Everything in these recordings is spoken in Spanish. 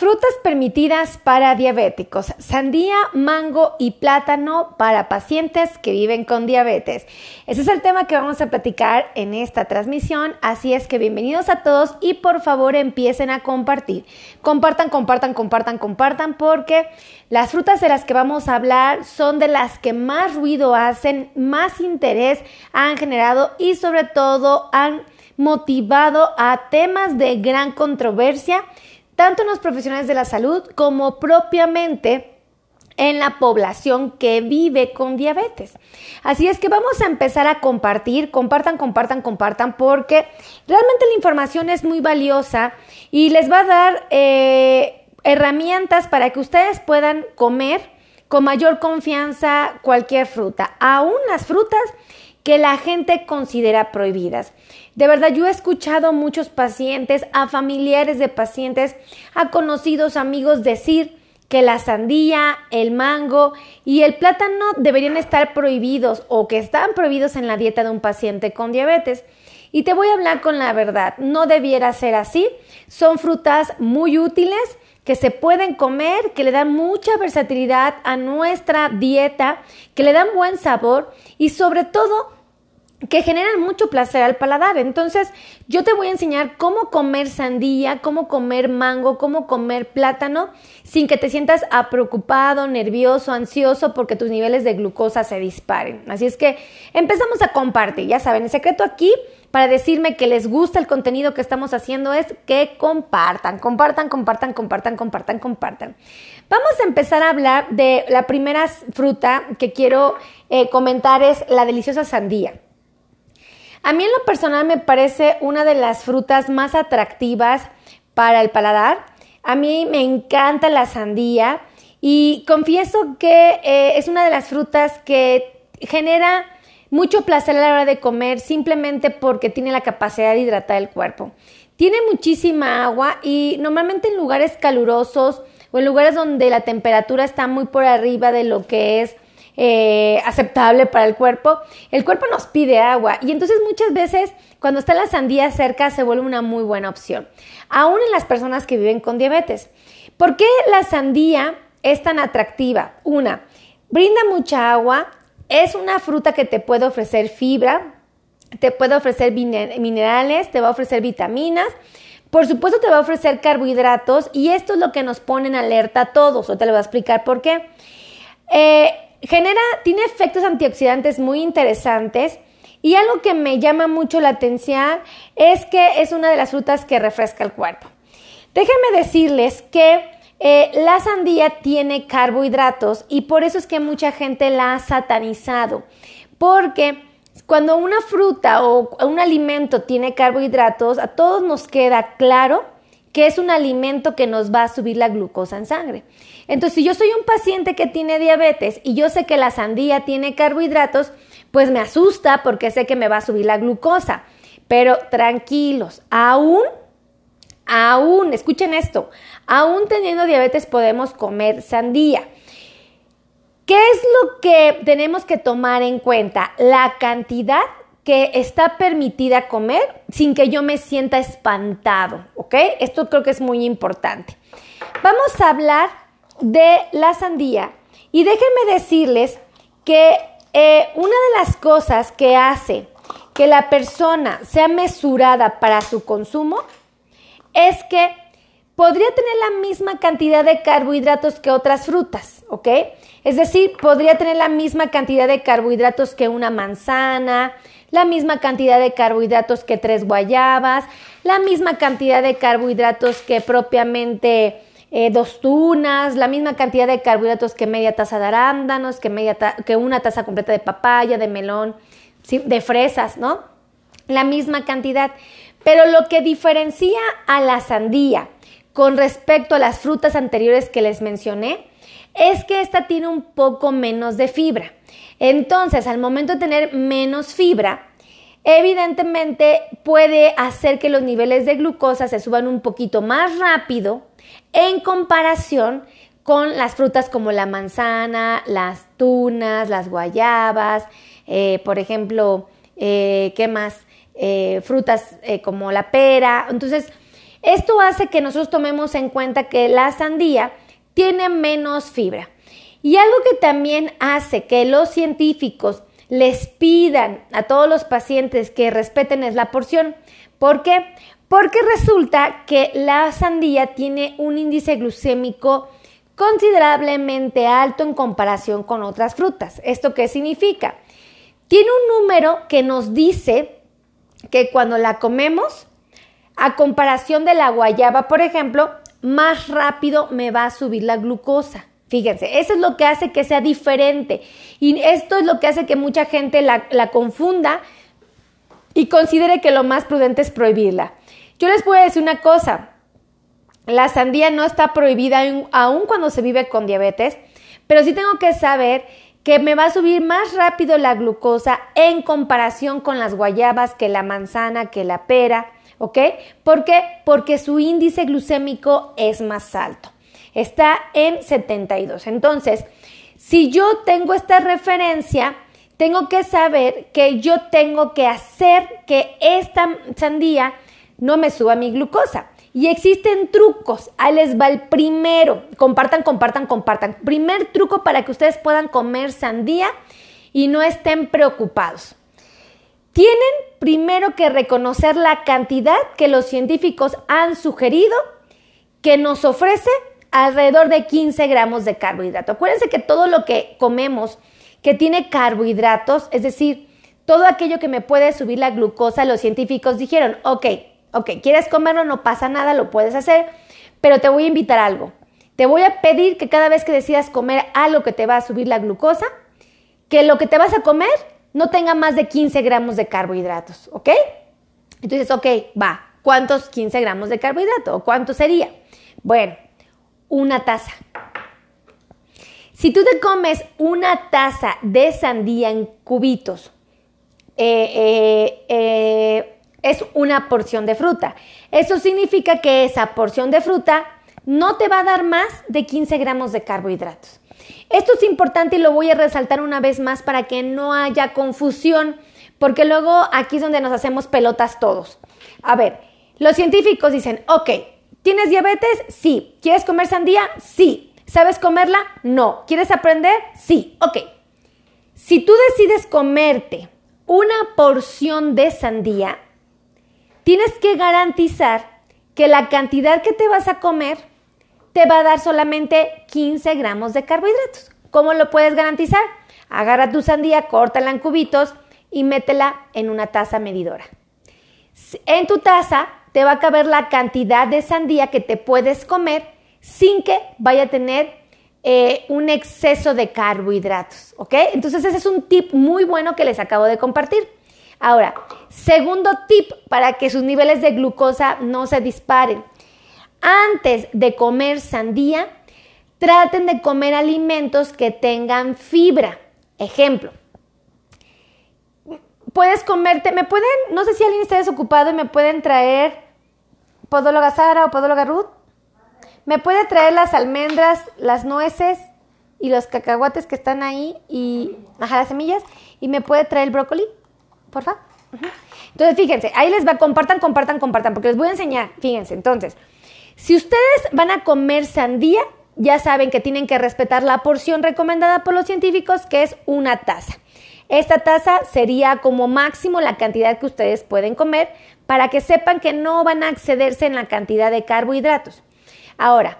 Frutas permitidas para diabéticos, sandía, mango y plátano para pacientes que viven con diabetes. Ese es el tema que vamos a platicar en esta transmisión, así es que bienvenidos a todos y por favor empiecen a compartir. Compartan, compartan, compartan, compartan porque las frutas de las que vamos a hablar son de las que más ruido hacen, más interés han generado y sobre todo han motivado a temas de gran controversia tanto en los profesionales de la salud como propiamente en la población que vive con diabetes. Así es que vamos a empezar a compartir, compartan, compartan, compartan, porque realmente la información es muy valiosa y les va a dar eh, herramientas para que ustedes puedan comer con mayor confianza cualquier fruta, aún las frutas que la gente considera prohibidas. De verdad, yo he escuchado muchos pacientes, a familiares de pacientes, a conocidos amigos decir que la sandía, el mango y el plátano deberían estar prohibidos o que están prohibidos en la dieta de un paciente con diabetes. Y te voy a hablar con la verdad, no debiera ser así. Son frutas muy útiles que se pueden comer, que le dan mucha versatilidad a nuestra dieta, que le dan buen sabor y sobre todo que generan mucho placer al paladar. Entonces, yo te voy a enseñar cómo comer sandía, cómo comer mango, cómo comer plátano sin que te sientas preocupado, nervioso, ansioso porque tus niveles de glucosa se disparen. Así es que empezamos a compartir. Ya saben, el secreto aquí para decirme que les gusta el contenido que estamos haciendo es que compartan, compartan, compartan, compartan, compartan, compartan. Vamos a empezar a hablar de la primera fruta que quiero eh, comentar es la deliciosa sandía. A mí en lo personal me parece una de las frutas más atractivas para el paladar. A mí me encanta la sandía y confieso que eh, es una de las frutas que genera mucho placer a la hora de comer simplemente porque tiene la capacidad de hidratar el cuerpo. Tiene muchísima agua y normalmente en lugares calurosos o en lugares donde la temperatura está muy por arriba de lo que es eh, aceptable para el cuerpo, el cuerpo nos pide agua y entonces muchas veces cuando está la sandía cerca se vuelve una muy buena opción, aún en las personas que viven con diabetes. ¿Por qué la sandía es tan atractiva? Una, brinda mucha agua, es una fruta que te puede ofrecer fibra, te puede ofrecer minerales, te va a ofrecer vitaminas, por supuesto te va a ofrecer carbohidratos y esto es lo que nos pone en alerta a todos. Te lo voy a explicar por qué. Eh, genera, tiene efectos antioxidantes muy interesantes y algo que me llama mucho la atención es que es una de las frutas que refresca el cuerpo. Déjenme decirles que eh, la sandía tiene carbohidratos y por eso es que mucha gente la ha satanizado, porque cuando una fruta o un alimento tiene carbohidratos, a todos nos queda claro que es un alimento que nos va a subir la glucosa en sangre. Entonces, si yo soy un paciente que tiene diabetes y yo sé que la sandía tiene carbohidratos, pues me asusta porque sé que me va a subir la glucosa. Pero tranquilos, aún, aún, escuchen esto, aún teniendo diabetes podemos comer sandía. ¿Qué es lo que tenemos que tomar en cuenta? La cantidad que está permitida comer sin que yo me sienta espantado, ¿ok? Esto creo que es muy importante. Vamos a hablar de la sandía y déjenme decirles que eh, una de las cosas que hace que la persona sea mesurada para su consumo es que podría tener la misma cantidad de carbohidratos que otras frutas, ¿ok? Es decir, podría tener la misma cantidad de carbohidratos que una manzana, la misma cantidad de carbohidratos que tres guayabas, la misma cantidad de carbohidratos que propiamente eh, dos tunas, la misma cantidad de carbohidratos que media taza de arándanos, que, media que una taza completa de papaya, de melón, de fresas, ¿no? La misma cantidad. Pero lo que diferencia a la sandía con respecto a las frutas anteriores que les mencioné es que esta tiene un poco menos de fibra. Entonces, al momento de tener menos fibra, evidentemente puede hacer que los niveles de glucosa se suban un poquito más rápido en comparación con las frutas como la manzana, las tunas, las guayabas, eh, por ejemplo, eh, ¿qué más? Eh, frutas como la pera. Entonces, Esto hace que nosotros tomemos en cuenta que la sandía tiene menos fibra. Y algo que también hace que los científicos les pidan a todos los pacientes que respeten es la porción. ¿Por qué? Porque resulta que la sandía tiene un índice glucémico considerablemente alto en comparación con otras frutas. ¿Esto qué significa? Tiene un número que nos dice que cuando la comemos, a comparación de la guayaba, por ejemplo, más rápido me va a subir la glucosa. Fíjense, eso es lo que hace que sea diferente. Y esto es lo que hace que mucha gente la, confunda y considere que lo más prudente es prohibirla. Yo les puedo decir una cosa, la sandía no está prohibida aún cuando se vive con diabetes, pero sí tengo que saber que me va a subir más rápido la glucosa en comparación con las guayabas, que la manzana, que la pera, ¿ok? ¿Por qué? Porque su índice glucémico es más alto. Está en 72. Entonces, si yo tengo esta referencia, tengo que saber que yo tengo que hacer que esta sandía no me suba mi glucosa. Y existen trucos. Ahí les va el primero. Compartan, compartan, compartan. Primer truco para que ustedes puedan comer sandía y no estén preocupados. Tienen primero que reconocer la cantidad que los científicos han sugerido que nos ofrece alrededor de 15 gramos de carbohidrato. Acuérdense que todo lo que comemos que tiene carbohidratos, es decir, todo aquello que me puede subir la glucosa, los científicos dijeron, ok, ok, quieres comerlo, no pasa nada, lo puedes hacer, pero te voy a invitar a algo. Te voy a pedir que cada vez que decidas comer algo que te va a subir la glucosa, que lo que te vas a comer no tenga más de 15 gramos de carbohidratos, ¿ok? Entonces, ok, va, ¿cuántos 15 gramos de carbohidrato? ¿O cuánto sería? Bueno, una taza. Si tú te comes una taza de sandía en cubitos, eh, eh, eh, es una porción de fruta. Eso significa que esa porción de fruta no te va a dar más de 15 gramos de carbohidratos. Esto es importante y lo voy a resaltar una vez más para que no haya confusión, porque luego aquí es donde nos hacemos pelotas todos. A ver, los científicos dicen, ok, ¿tienes diabetes? Sí. ¿Quieres comer sandía? Sí. ¿Sabes comerla? No. ¿Quieres aprender? Sí. Ok. Si tú decides comerte una porción de sandía, tienes que garantizar que la cantidad que te vas a comer te va a dar solamente 15 gramos de carbohidratos. ¿Cómo lo puedes garantizar? Agarra tu sandía, córtala en cubitos y métela en una taza medidora. En tu taza te va a caber la cantidad de sandía que te puedes comer sin que vaya a tener eh, un exceso de carbohidratos, ¿ok? Entonces ese es un tip muy bueno que les acabo de compartir. Ahora, segundo tip para que sus niveles de glucosa no se disparen. Antes de comer sandía, traten de comer alimentos que tengan fibra. Ejemplo, puedes comerte, me pueden, no sé si alguien está desocupado y me pueden traer podóloga Sara o podóloga Ruth. Me puede traer las almendras, las nueces y los cacahuates que están ahí y ajá, las semillas y me puede traer el brócoli porfa. Entonces, fíjense, ahí les va, compartan, compartan, compartan, porque les voy a enseñar. Fíjense, entonces, si ustedes van a comer sandía, ya saben que tienen que respetar la porción recomendada por los científicos, que es una taza. Esta taza sería como máximo la cantidad que ustedes pueden comer para que sepan que no van a excederse en la cantidad de carbohidratos. Ahora,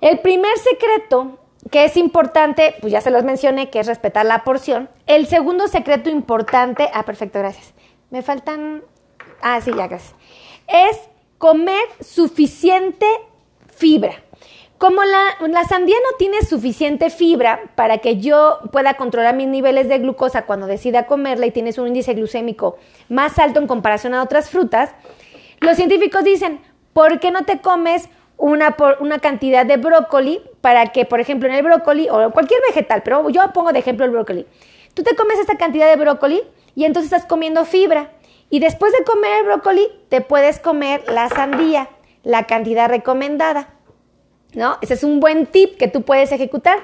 el primer secreto que es importante, pues ya se los mencioné, que es respetar la porción. El segundo secreto importante, ah, perfecto, gracias. Me faltan, ah, sí, ya, gracias. Es comer suficiente fibra. Como la, la, sandía no tiene suficiente fibra para que yo pueda controlar mis niveles de glucosa cuando decida comerla y tienes un índice glucémico más alto en comparación a otras frutas, los científicos dicen, ¿por qué no te comes una, una cantidad de brócoli para que, por ejemplo, en el brócoli o cualquier vegetal, pero yo pongo de ejemplo el brócoli. Tú te comes esta cantidad de brócoli y entonces estás comiendo fibra. Y después de comer el brócoli, te puedes comer la sandía, la cantidad recomendada. ¿No? Ese es un buen tip que tú puedes ejecutar.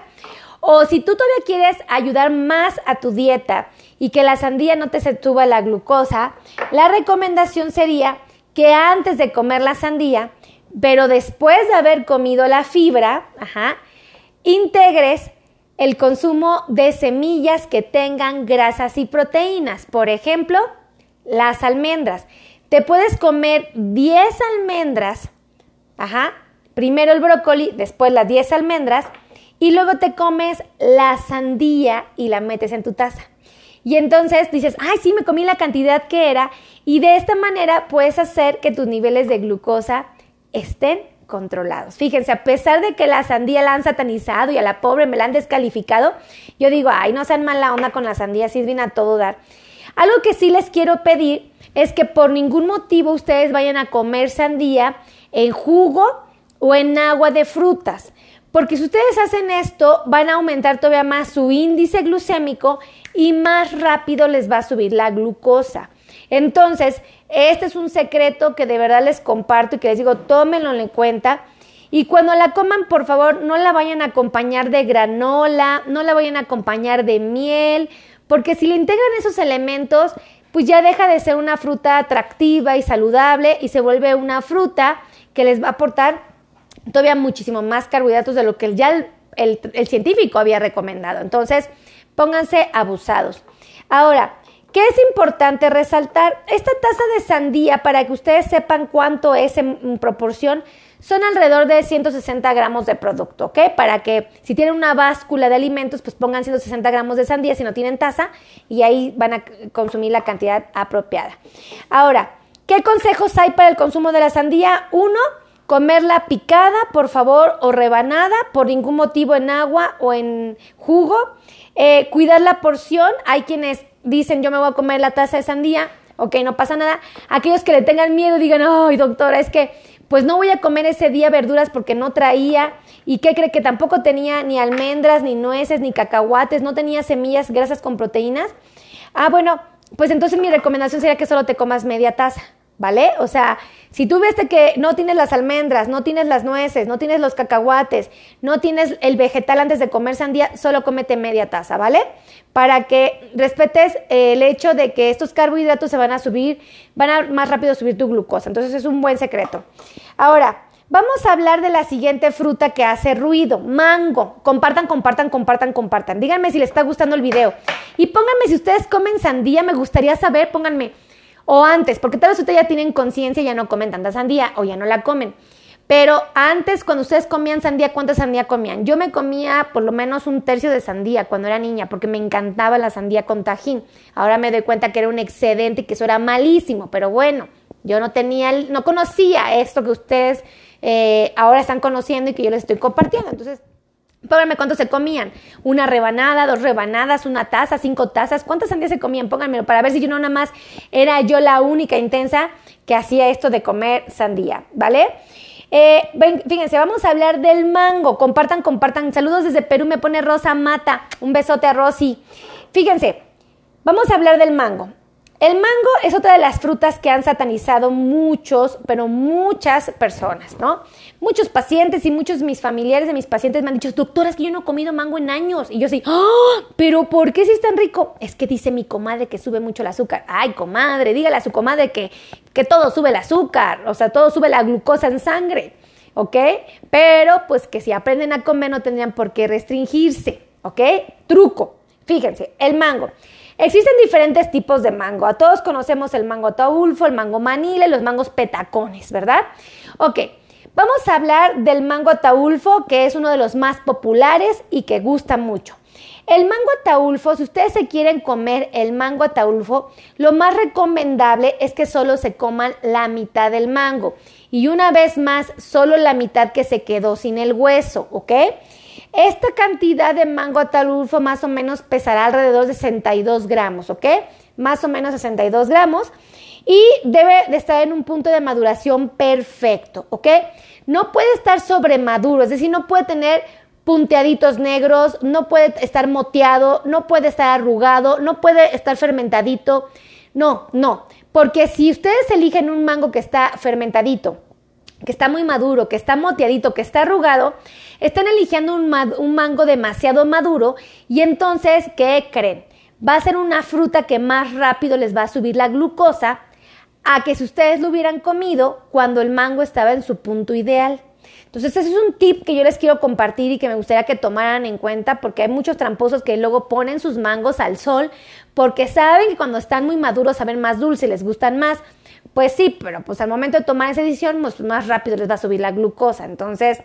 O si tú todavía quieres ayudar más a tu dieta y que la sandía no te se suba la glucosa, la recomendación sería que antes de comer la sandía, pero después de haber comido la fibra, integres el consumo de semillas que tengan grasas y proteínas. Por ejemplo, las almendras. Te puedes comer 10 almendras, ajá, primero el brócoli, después las 10 almendras, y luego te comes la sandía y la metes en tu taza. Y entonces dices, ay, sí, me comí la cantidad que era, y de esta manera puedes hacer que tus niveles de glucosa estén controlados. Fíjense, a pesar de que la sandía la han satanizado y a la pobre me la han descalificado, yo digo, ay, no sean mala onda con la sandía, sirven a todo dar. Algo que sí les quiero pedir es que por ningún motivo ustedes vayan a comer sandía en jugo o en agua de frutas. Porque si ustedes hacen esto, van a aumentar todavía más su índice glucémico y más rápido les va a subir la glucosa. Entonces, este es un secreto que de verdad les comparto y que les digo, tómenlo en cuenta. Y cuando la coman, por favor, no la vayan a acompañar de granola, no la vayan a acompañar de miel, porque si le integran esos elementos, pues ya deja de ser una fruta atractiva y saludable y se vuelve una fruta que les va a aportar todavía muchísimo más carbohidratos de lo que ya el, el científico había recomendado. Entonces, pónganse abusados. Ahora, ¿Qué es importante resaltar? Esta taza de sandía, para que ustedes sepan cuánto es en proporción, son alrededor de 160 gramos de producto, ¿ok? Para que si tienen una báscula de alimentos, pues pongan 160 gramos de sandía si no tienen taza y ahí van a consumir la cantidad apropiada. Ahora, ¿qué consejos hay para el consumo de la sandía? Uno, comerla picada, por favor, o rebanada, por ningún motivo en agua o en jugo. Eh, cuidar la porción, hay quienes dicen yo me voy a comer la taza de sandía, ok, no pasa nada. Aquellos que le tengan miedo digan, ay doctora, es que pues no voy a comer ese día verduras porque no traía. ¿Y qué cree que tampoco tenía ni almendras, ni nueces, ni cacahuates, no tenía semillas, grasas con proteínas? Ah, bueno, pues entonces mi recomendación sería que solo te comas media taza. ¿vale? O sea, si tú ves que no tienes las almendras, no tienes las nueces, no tienes los cacahuates, no tienes el vegetal antes de comer sandía, solo cómete media taza, ¿vale? Para que respetes el hecho de que estos carbohidratos se van a subir, van a más rápido subir tu glucosa. Entonces es un buen secreto. Ahora, Vamos a hablar de la siguiente fruta que hace ruido, mango. Compartan, compartan, compartan, compartan. Díganme si les está gustando el video. Y pónganme si ustedes comen sandía, me gustaría saber, pónganme, o antes, porque tal vez ustedes ya tienen conciencia y ya no comen tanta sandía o ya no la comen. Pero antes, cuando ustedes comían sandía, ¿cuánta sandía comían? Yo me comía por lo menos un tercio de sandía cuando era niña, porque me encantaba la sandía con tajín. Ahora me doy cuenta que era un excedente y que eso era malísimo, pero bueno, yo no tenía, no conocía esto que ustedes eh, ahora están conociendo y que yo les estoy compartiendo. Entonces, Pónganme cuánto se comían. Una rebanada, dos rebanadas, una taza, cinco tazas. ¿Cuántas sandías se comían? Pónganmelo para ver si yo no nada más era yo la única intensa que hacía esto de comer sandía, ¿vale? Eh, fíjense, vamos a hablar del mango. Compartan, compartan. Saludos desde Perú, me pone Rosa Mata. Un besote a Rosy. Fíjense, vamos a hablar del mango. El mango es otra de las frutas que han satanizado muchos, pero muchas personas, ¿no? Muchos pacientes y muchos mis familiares de mis pacientes me han dicho, doctora, que yo no he comido mango en años. Y yo sí, ¡Ah! pero ¿por qué si es tan rico? Es que dice mi comadre que sube mucho el azúcar. Ay, comadre, dígale a su comadre que, que todo sube el azúcar, o sea, todo sube la glucosa en sangre, ¿ok? Pero pues que si aprenden a comer no tendrían por qué restringirse, ¿ok? Truco, fíjense, el mango. Existen diferentes tipos de mango. A todos conocemos el mango taulfo, el mango manila y los mangos petacones, ¿verdad? Ok, vamos a hablar del mango taulfo, que es uno de los más populares y que gusta mucho. El mango ataulfo, si ustedes se quieren comer el mango ataulfo, lo más recomendable es que solo se coman la mitad del mango. Y una vez más, solo la mitad que se quedó sin el hueso, ¿ok? Esta cantidad de mango atalulfo más o menos pesará alrededor de 62 gramos, ¿ok? Más o menos 62 gramos. Y debe de estar en un punto de maduración perfecto, ¿ok? No puede estar sobremaduro, es decir, no puede tener punteaditos negros, no puede estar moteado, no puede estar arrugado, no puede estar fermentadito. No, no, porque si ustedes eligen un mango que está fermentadito, que está muy maduro, que está moteadito, que está arrugado, están eligiendo un, mango demasiado maduro y entonces, ¿qué creen? Va a ser una fruta que más rápido les va a subir la glucosa a que si ustedes lo hubieran comido cuando el mango estaba en su punto ideal. Entonces, ese es un tip que yo les quiero compartir y que me gustaría que tomaran en cuenta porque hay muchos tramposos que luego ponen sus mangos al sol porque saben que cuando están muy maduros saben más dulce, les gustan más. Pues sí, pero pues al momento de tomar esa decisión, pues más rápido les va a subir la glucosa. Entonces,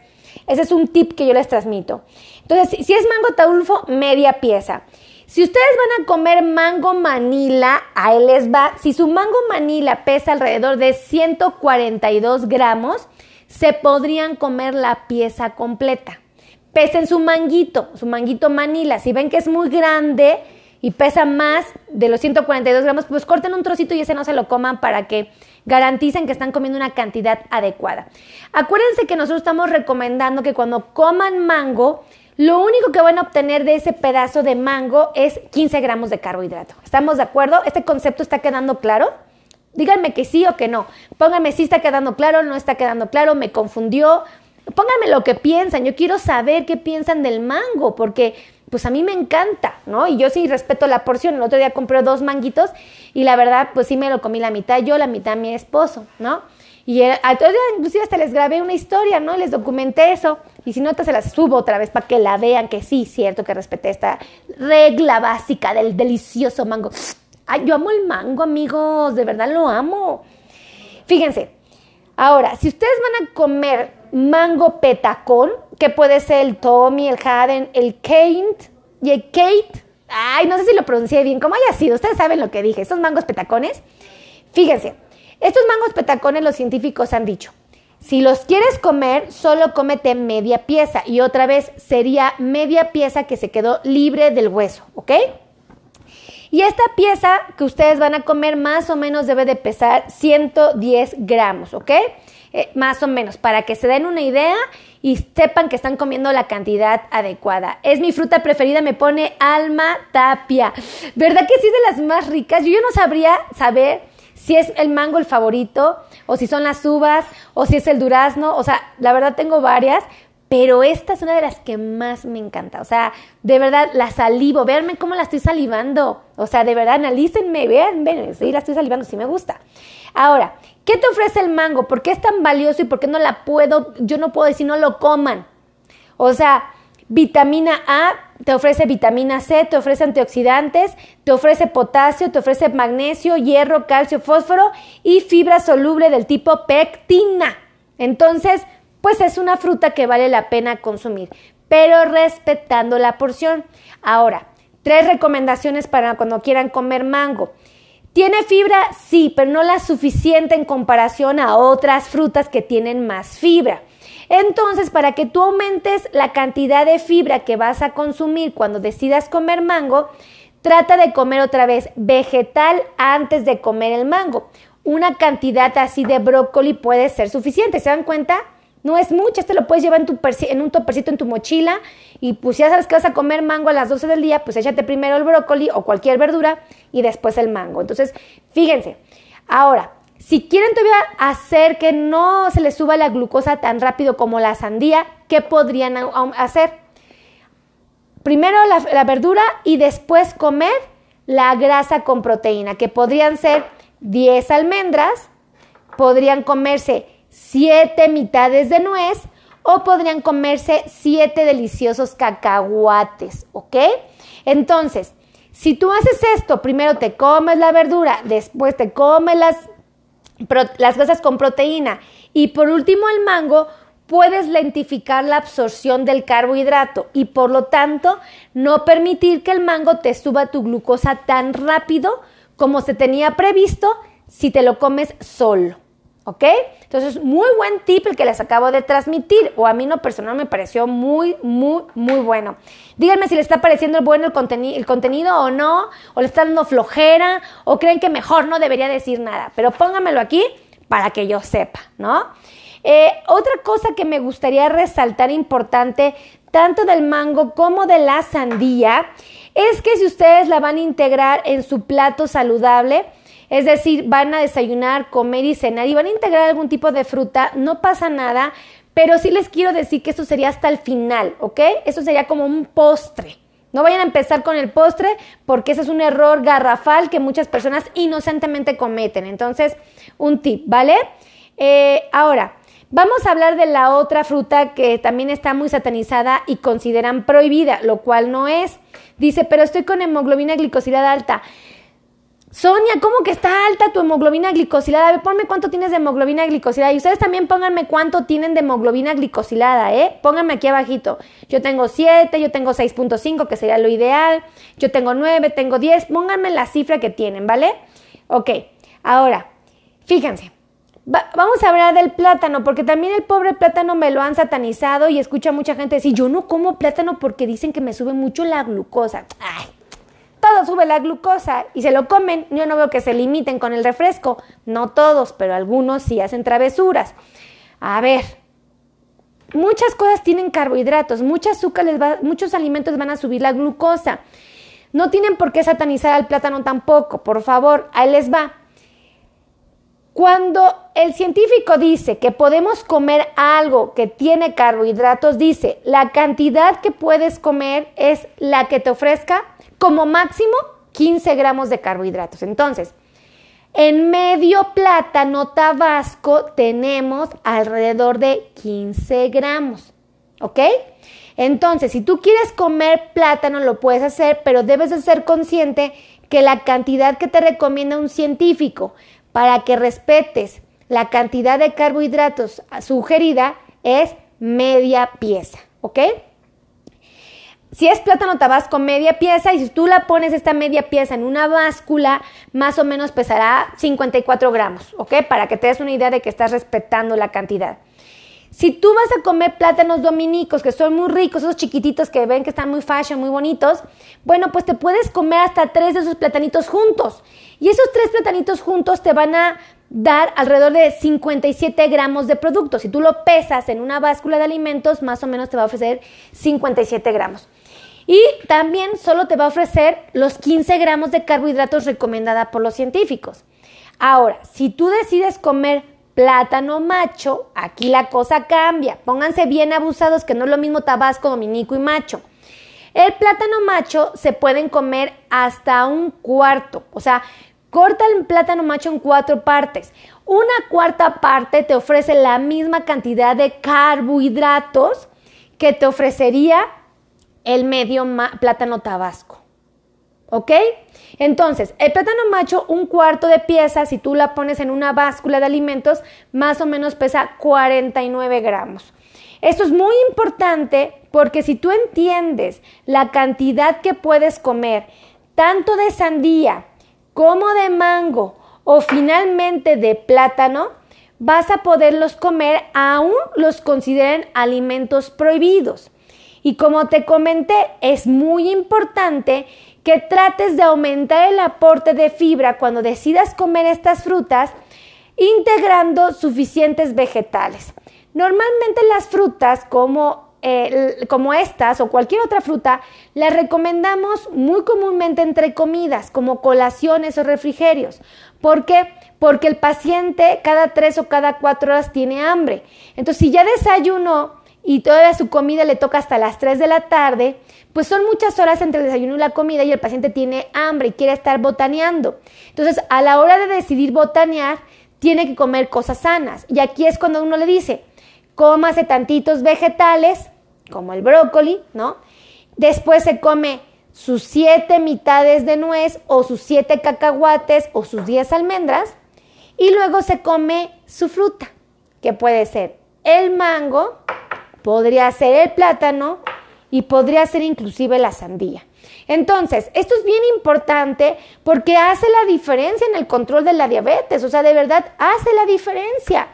ese es un tip que yo les transmito. Entonces, si es mango taulfo, media pieza. Si ustedes van a comer mango manila, ahí les va. Si su mango manila pesa alrededor de 142 gramos, se podrían comer la pieza completa. Pesen su manguito, su manguito manila. Si ven que es muy grande y pesa más de los 142 gramos, pues corten un trocito y ese no se lo coman para que garanticen que están comiendo una cantidad adecuada. Acuérdense que nosotros estamos recomendando que cuando coman mango, lo único que van a obtener de ese pedazo de mango es 15 gramos de carbohidrato. ¿Estamos de acuerdo? ¿Este concepto está quedando claro? Díganme que sí o que no. Pónganme si está quedando claro, no está quedando claro, me confundió. Pónganme lo que piensan. Yo quiero saber qué piensan del mango, porque pues a mí me encanta, ¿no? Y yo sí respeto la porción. El otro día compré dos manguitos y la verdad, pues sí me lo comí la mitad yo, la mitad mi esposo, ¿no? Y el, otro día inclusive hasta les grabé una historia, ¿no? Les documenté eso. Y si no, te se las subo otra vez para que la vean, que sí, cierto, que respeté esta regla básica del delicioso mango. Yo amo el mango, amigos, de verdad lo amo. Fíjense, ahora, si ustedes van a comer mango petacón, que puede ser el Tommy, el Haden, el Kate y el Kate, ay, no sé si lo pronuncié bien, como haya sido, ustedes saben lo que dije, estos mangos petacones, fíjense, estos mangos petacones los científicos han dicho, si los quieres comer, solo cómete media pieza y otra vez sería media pieza que se quedó libre del hueso, ¿ok? Y esta pieza que ustedes van a comer más o menos debe de pesar 110 gramos, ¿ok? Eh, más o menos, para que se den una idea y sepan que están comiendo la cantidad adecuada. Es mi fruta preferida, me pone alma tapia. ¿Verdad que sí es de las más ricas? Yo, yo no sabría saber si es el mango el favorito, o si son las uvas, o si es el durazno. O sea, la verdad tengo varias, pero esta es una de las que más me encanta. O sea, de verdad la salivo. Véanme cómo la estoy salivando. O sea, de verdad, analícenme, vean, ven, sí, la estoy salivando, sí me gusta. Ahora, ¿qué te ofrece el mango? ¿Por qué es tan valioso y por qué no la puedo, yo no puedo decir no lo coman? O sea, vitamina A te ofrece vitamina C, te ofrece antioxidantes, te ofrece potasio, te ofrece magnesio, hierro, calcio, fósforo y fibra soluble del tipo pectina. Entonces, pues es una fruta que vale la pena consumir, pero respetando la porción. Ahora, tres recomendaciones para cuando quieran comer mango. ¿Tiene fibra? Sí, pero no la suficiente en comparación a otras frutas que tienen más fibra. Entonces, para que tú aumentes la cantidad de fibra que vas a consumir cuando decidas comer mango, trata de comer otra vez vegetal antes de comer el mango. Una cantidad así de brócoli puede ser suficiente. ¿Se dan cuenta? No es mucho, este lo puedes llevar en, tu en un topercito en tu mochila y pues ya sabes que vas a comer mango a las 12 del día, pues échate primero el brócoli o cualquier verdura y después el mango. Entonces, fíjense, ahora, si quieren todavía hacer que no se les suba la glucosa tan rápido como la sandía, ¿qué podrían hacer? Primero la, la verdura y después comer la grasa con proteína, que podrían ser 10 almendras, podrían comerse siete mitades de nuez o podrían comerse siete deliciosos cacahuates, ¿ok? Entonces, si tú haces esto, primero te comes la verdura, después te comes las, las grasas con proteína y por último el mango, puedes lentificar la absorción del carbohidrato y por lo tanto no permitir que el mango te suba tu glucosa tan rápido como se tenía previsto si te lo comes solo. ¿Ok? Entonces, muy buen tip el que les acabo de transmitir, o a mí no personal me pareció muy, muy, muy bueno. Díganme si les está pareciendo bueno el, el contenido o no, o le está dando flojera, o creen que mejor no debería decir nada, pero pónganmelo aquí para que yo sepa, ¿no? Eh, otra cosa que me gustaría resaltar importante, tanto del mango como de la sandía, es que si ustedes la van a integrar en su plato saludable, es decir, van a desayunar, comer y cenar y van a integrar algún tipo de fruta, no pasa nada, pero sí les quiero decir que eso sería hasta el final, ¿ok? Eso sería como un postre, No vayan a empezar con el postre porque ese es un error garrafal que muchas personas inocentemente cometen. Entonces, un tip, ¿vale? Eh, ahora, vamos a hablar de la otra fruta que también está muy satanizada y consideran prohibida, lo cual no es. Dice, pero estoy con hemoglobina glicosilada alta. Sonia, ¿cómo que está alta tu hemoglobina glicosilada? A ver, ponme cuánto tienes de hemoglobina glicosilada. Y ustedes también pónganme cuánto tienen de hemoglobina glicosilada, ¿eh? Pónganme aquí abajito. Yo tengo 7, yo tengo 6.5, que sería lo ideal. Yo tengo 9, tengo 10. Pónganme la cifra que tienen, ¿vale? Ok, ahora, fíjense. vamos a hablar del plátano, porque también el pobre plátano me lo han satanizado y escucho a mucha gente decir, yo no como plátano porque dicen que me sube mucho la glucosa. Ay, todo sube la glucosa y se lo comen. Yo no veo que se limiten con el refresco. No todos, pero algunos sí hacen travesuras. A ver, muchas cosas tienen carbohidratos, muchas azúcares, muchos alimentos van a subir la glucosa. No tienen por qué satanizar al plátano tampoco, por favor, ahí les va. Cuando el científico dice que podemos comer algo que tiene carbohidratos, dice, la cantidad que puedes comer es la que te ofrezca como máximo 15 gramos de carbohidratos. Entonces, en medio plátano tabasco tenemos alrededor de 15 gramos. ¿Ok? Entonces, si tú quieres comer plátano, lo puedes hacer, pero debes de ser consciente que la cantidad que te recomienda un científico para que respetes la cantidad de carbohidratos sugerida es media pieza. ¿Ok? Si es plátano tabasco, media pieza, y si tú la pones esta media pieza en una báscula, más o menos pesará 54 gramos, ¿ok? Para que te des una idea de que estás respetando la cantidad. Si tú vas a comer plátanos dominicos, que son muy ricos, esos chiquititos que ven que están muy fashion, muy bonitos, bueno, pues te puedes comer hasta tres de esos platanitos juntos. Y esos tres platanitos juntos te van a dar alrededor de 57 gramos de producto. Si tú lo pesas en una báscula de alimentos, más o menos te va a ofrecer 57 gramos. Y también solo te va a ofrecer los 15 gramos de carbohidratos recomendada por los científicos. Ahora, si tú decides comer plátano macho, aquí la cosa cambia. Pónganse bien abusados que no es lo mismo tabasco, dominico y macho. El plátano macho se pueden comer hasta un cuarto, o sea, corta el plátano macho en cuatro partes. Una cuarta parte te ofrece la misma cantidad de carbohidratos que te ofrecería el medio plátano tabasco. ¿Ok? Entonces, el plátano macho, un cuarto de pieza, si tú la pones en una báscula de alimentos, más o menos pesa 49 gramos. Esto es muy importante porque si tú entiendes la cantidad que puedes comer, tanto de sandía como de mango o finalmente de plátano, vas a poderlos comer aún los consideren alimentos prohibidos. Y como te comenté, es muy importante que trates de aumentar el aporte de fibra cuando decidas comer estas frutas, integrando suficientes vegetales. Normalmente las frutas como, eh, como estas o cualquier otra fruta las recomendamos muy comúnmente entre comidas, como colaciones o refrigerios. ¿Por qué? Porque el paciente cada tres o cada cuatro horas tiene hambre. Entonces, si ya desayunó, y toda su comida le toca hasta las 3 de la tarde, pues son muchas horas entre el desayuno y la comida y el paciente tiene hambre y quiere estar botaneando. Entonces, a la hora de decidir botanear, tiene que comer cosas sanas. Y aquí es cuando uno le dice, cómase tantitos vegetales, como el brócoli, ¿no? Después se come sus siete mitades de nuez o sus siete cacahuates o sus diez almendras y luego se come su fruta, que puede ser el mango, podría ser el plátano y podría ser inclusive la sandía. Entonces, esto es bien importante porque hace la diferencia en el control de la diabetes, o sea, de verdad hace la diferencia.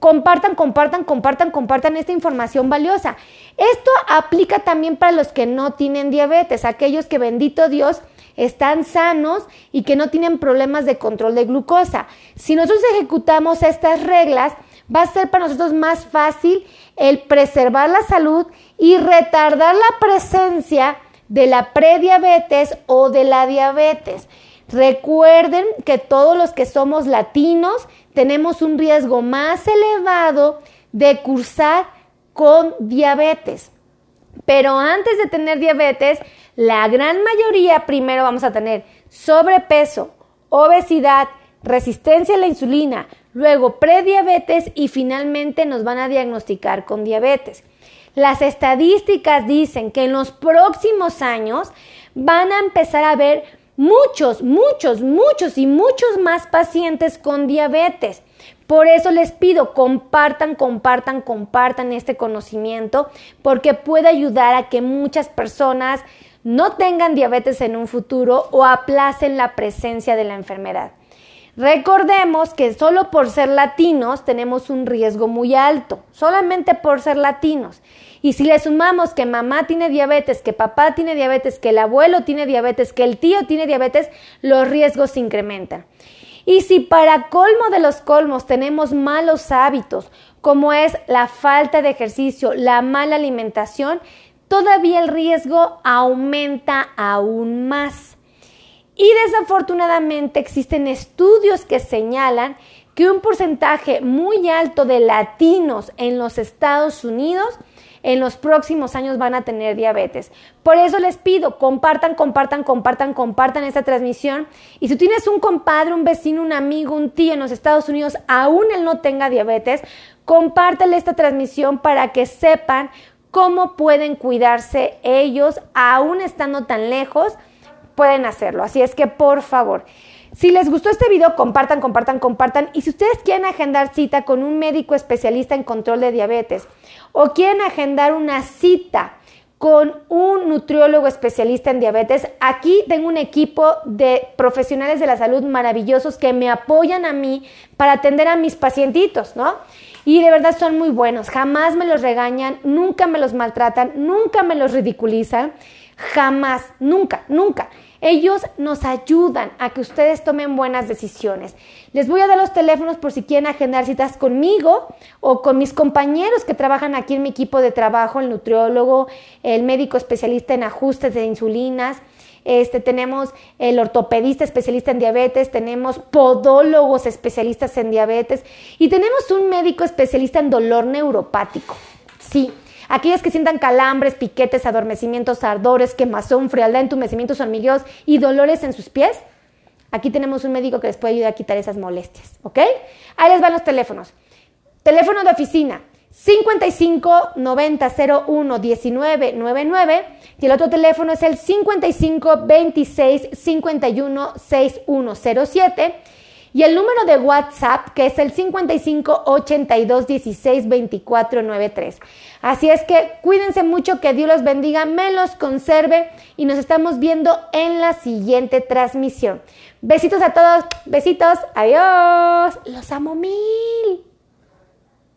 Compartan, compartan, compartan, compartan esta información valiosa. Esto aplica también para los que no tienen diabetes, aquellos que bendito Dios están sanos y que no tienen problemas de control de glucosa. Si nosotros ejecutamos estas reglas, va a ser para nosotros más fácil el preservar la salud y retardar la presencia de la prediabetes o de la diabetes. Recuerden que todos los que somos latinos tenemos un riesgo más elevado de cursar con diabetes. Pero antes de tener diabetes, La gran mayoría primero vamos a tener sobrepeso, obesidad, resistencia a la insulina, luego prediabetes y finalmente nos van a diagnosticar con diabetes. Las estadísticas dicen que en los próximos años van a empezar a ver muchos, muchos, muchos y muchos más pacientes con diabetes. Por eso les pido, compartan, compartan, compartan este conocimiento porque puede ayudar a que muchas personas no tengan diabetes en un futuro o aplacen la presencia de la enfermedad. Recordemos que solo por ser latinos tenemos un riesgo muy alto, solamente por ser latinos. Y si le sumamos que mamá tiene diabetes, que papá tiene diabetes, que el abuelo tiene diabetes, que el tío tiene diabetes, los riesgos se incrementan. Y si para colmo de los colmos tenemos malos hábitos, como es la falta de ejercicio, la mala alimentación, todavía el riesgo aumenta aún más. Y desafortunadamente existen estudios que señalan que un porcentaje muy alto de latinos en los Estados Unidos en los próximos años van a tener diabetes. Por eso les pido, compartan, compartan, compartan, compartan esta transmisión. Y si tienes un compadre, un vecino, un amigo, un tío en los Estados Unidos, aún él no tenga diabetes, compártele esta transmisión para que sepan cómo pueden cuidarse ellos, aún estando tan lejos pueden hacerlo. Así es que por favor, si les gustó este video, compartan, compartan, compartan. Y si ustedes quieren agendar cita con un médico especialista en control de diabetes o quieren agendar una cita con un nutriólogo especialista en diabetes, aquí tengo un equipo de profesionales de la salud maravillosos que me apoyan a mí para atender a mis pacientitos, ¿no? Y de verdad son muy buenos, jamás me los regañan, nunca me los maltratan, nunca me los ridiculizan. Jamás, nunca, nunca. Ellos nos ayudan a que ustedes tomen buenas decisiones. Les voy a dar los teléfonos por si quieren agendar citas conmigo o con mis compañeros que trabajan aquí en mi equipo de trabajo, el nutriólogo, el médico especialista en ajustes de insulinas. Este, tenemos el ortopedista especialista en diabetes, tenemos podólogos especialistas en diabetes y tenemos un médico especialista en dolor neuropático. Sí, Aquellas que sientan calambres, piquetes, adormecimientos, ardores, quemazón, frialdad, entumecimientos hormigueos y dolores en sus pies, aquí tenemos un médico que les puede ayudar a quitar esas molestias, ¿ok? Ahí les van los teléfonos. Teléfono de oficina 55 90 01 19 99 y el otro teléfono es el 55 26 51 6107 y el número de WhatsApp, que es el 55 82 16 24 93. Así es que cuídense mucho, que Dios los bendiga, me los conserve y nos estamos viendo en la siguiente transmisión. Besitos a todos, besitos, adiós, los amo mil.